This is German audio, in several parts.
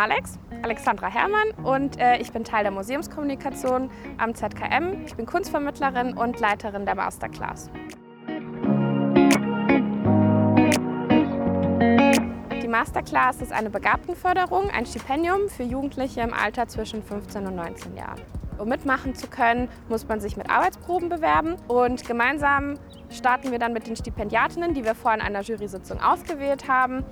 Alex, Alexandra Herrmann und äh, ich bin Teil der Museumskommunikation am ZKM. Ich bin Kunstvermittlerin und Leiterin der Masterclass. Die Masterclass ist eine Begabtenförderung, ein Stipendium für Jugendliche im Alter zwischen 15 und 19 Jahren. Um mitmachen zu können, muss man sich mit Arbeitsproben bewerben und gemeinsam starten wir dann mit den Stipendiatinnen, die wir vorher in einer Jury-Sitzung ausgewählt haben,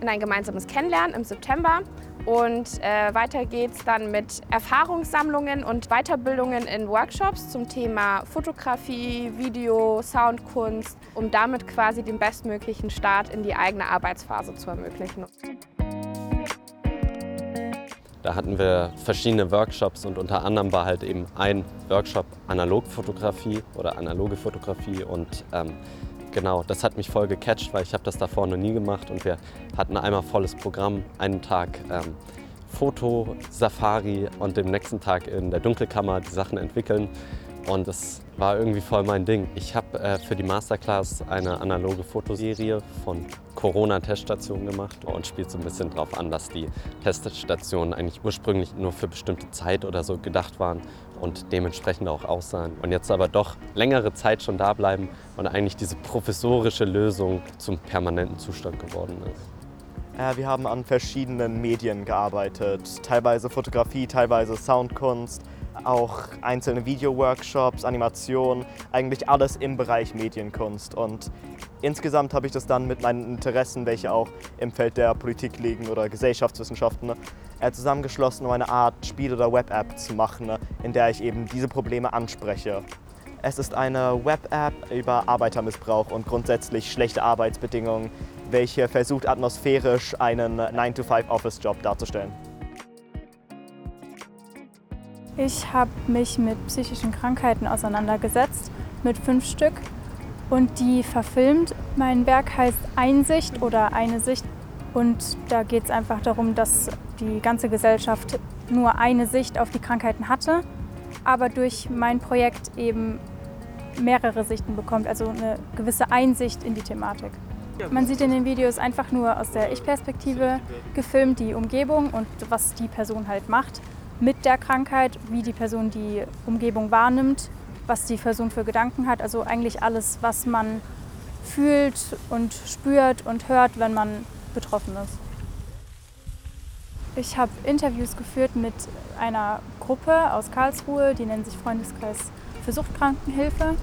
in ein gemeinsames Kennenlernen im September. Und äh, weiter es dann mit Erfahrungssammlungen und Weiterbildungen in Workshops zum Thema Fotografie, Video, Soundkunst, um damit quasi den bestmöglichen Start in die eigene Arbeitsphase zu ermöglichen. Da hatten wir verschiedene Workshops und unter anderem war halt eben ein Workshop Analogfotografie oder analoge Fotografie und ähm, genau, das hat mich voll gecatcht, weil ich habe das davor noch nie gemacht und wir hatten einmal volles Programm, einen Tag ähm, Foto, Safari und dem nächsten Tag in der Dunkelkammer die Sachen entwickeln und das war irgendwie voll mein Ding. Ich habe äh, für die Masterclass eine analoge Fotoserie von Corona-Teststationen gemacht und spielt so ein bisschen darauf an, dass die Teststationen eigentlich ursprünglich nur für bestimmte Zeit oder so gedacht waren und dementsprechend auch aussahen. Und jetzt aber doch längere Zeit schon da bleiben und eigentlich diese professorische Lösung zum permanenten Zustand geworden ist. Wir haben an verschiedenen Medien gearbeitet, teilweise Fotografie, teilweise Soundkunst, auch einzelne Video-Workshops, Animationen, eigentlich alles im Bereich Medienkunst. Und insgesamt habe ich das dann mit meinen Interessen, welche auch im Feld der Politik liegen oder Gesellschaftswissenschaften, äh, zusammengeschlossen, um eine Art Spiel- oder Web-App zu machen, in der ich eben diese Probleme anspreche. Es ist eine Web-App über Arbeitermissbrauch und grundsätzlich schlechte Arbeitsbedingungen, welche versucht atmosphärisch einen 9-to-5-Office-Job darzustellen. Ich habe mich mit psychischen Krankheiten auseinandergesetzt, mit fünf Stück und die verfilmt. Mein Werk heißt Einsicht oder eine Sicht und da geht es einfach darum, dass die ganze Gesellschaft nur eine Sicht auf die Krankheiten hatte, aber durch mein Projekt eben mehrere Sichten bekommt, also eine gewisse Einsicht in die Thematik. Man sieht in den Videos einfach nur aus der Ich-Perspektive gefilmt die Umgebung und was die Person halt macht mit der Krankheit, wie die Person die Umgebung wahrnimmt, was die Person für Gedanken hat. Also eigentlich alles, was man fühlt und spürt und hört, wenn man betroffen ist. Ich habe Interviews geführt mit einer Gruppe aus Karlsruhe, die nennt sich Freundeskreis für Suchtkrankenhilfe.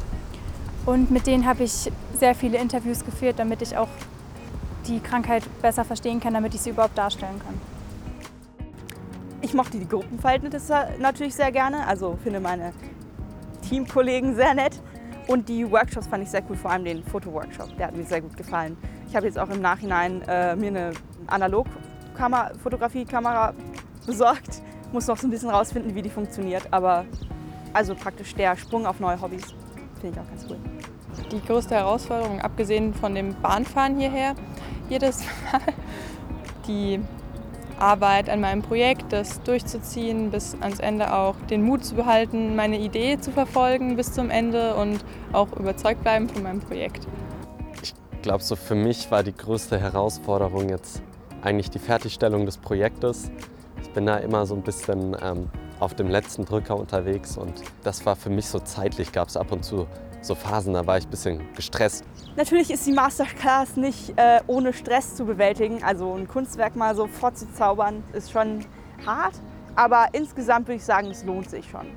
Und mit denen habe ich sehr viele Interviews geführt, damit ich auch die Krankheit besser verstehen kann, damit ich sie überhaupt darstellen kann. Ich mochte die Gruppenverhältnisse natürlich sehr gerne, also finde meine Teamkollegen sehr nett. Und die Workshops fand ich sehr cool, vor allem den Fotoworkshop, der hat mir sehr gut gefallen. Ich habe jetzt auch im Nachhinein äh, mir eine Analog-Fotografie-Kamera besorgt. Muss noch so ein bisschen rausfinden, wie die funktioniert, aber also praktisch der Sprung auf neue Hobbys finde ich auch ganz cool. Die größte Herausforderung, abgesehen von dem Bahnfahren hierher, jedes Mal die Arbeit an meinem Projekt, das durchzuziehen, bis ans Ende auch den Mut zu behalten, meine Idee zu verfolgen bis zum Ende und auch überzeugt bleiben von meinem Projekt. Ich glaube, so für mich war die größte Herausforderung jetzt eigentlich die Fertigstellung des Projektes. Ich bin da immer so ein bisschen ähm, auf dem letzten Drücker unterwegs und das war für mich so zeitlich, gab es ab und zu so Phasen, da war ich ein bisschen gestresst. Natürlich ist die Masterclass nicht äh, ohne Stress zu bewältigen. Also ein Kunstwerk mal so vorzuzaubern, ist schon hart. Aber insgesamt würde ich sagen, es lohnt sich schon.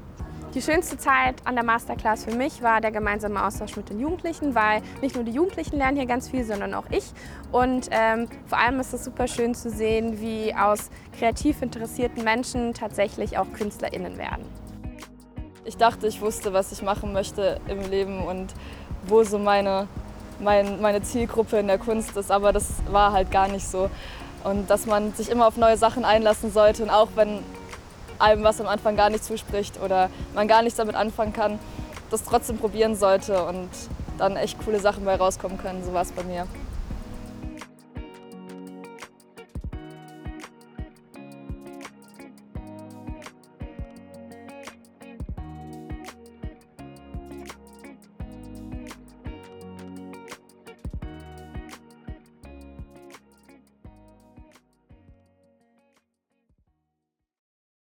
Die schönste Zeit an der Masterclass für mich war der gemeinsame Austausch mit den Jugendlichen, weil nicht nur die Jugendlichen lernen hier ganz viel, sondern auch ich. Und ähm, vor allem ist es super schön zu sehen, wie aus kreativ interessierten Menschen tatsächlich auch KünstlerInnen werden. Ich dachte, ich wusste, was ich machen möchte im Leben und wo so meine, mein, meine Zielgruppe in der Kunst ist, aber das war halt gar nicht so. Und dass man sich immer auf neue Sachen einlassen sollte und auch wenn einem was am Anfang gar nicht zuspricht oder man gar nichts damit anfangen kann, das trotzdem probieren sollte und dann echt coole Sachen bei rauskommen können. So war es bei mir.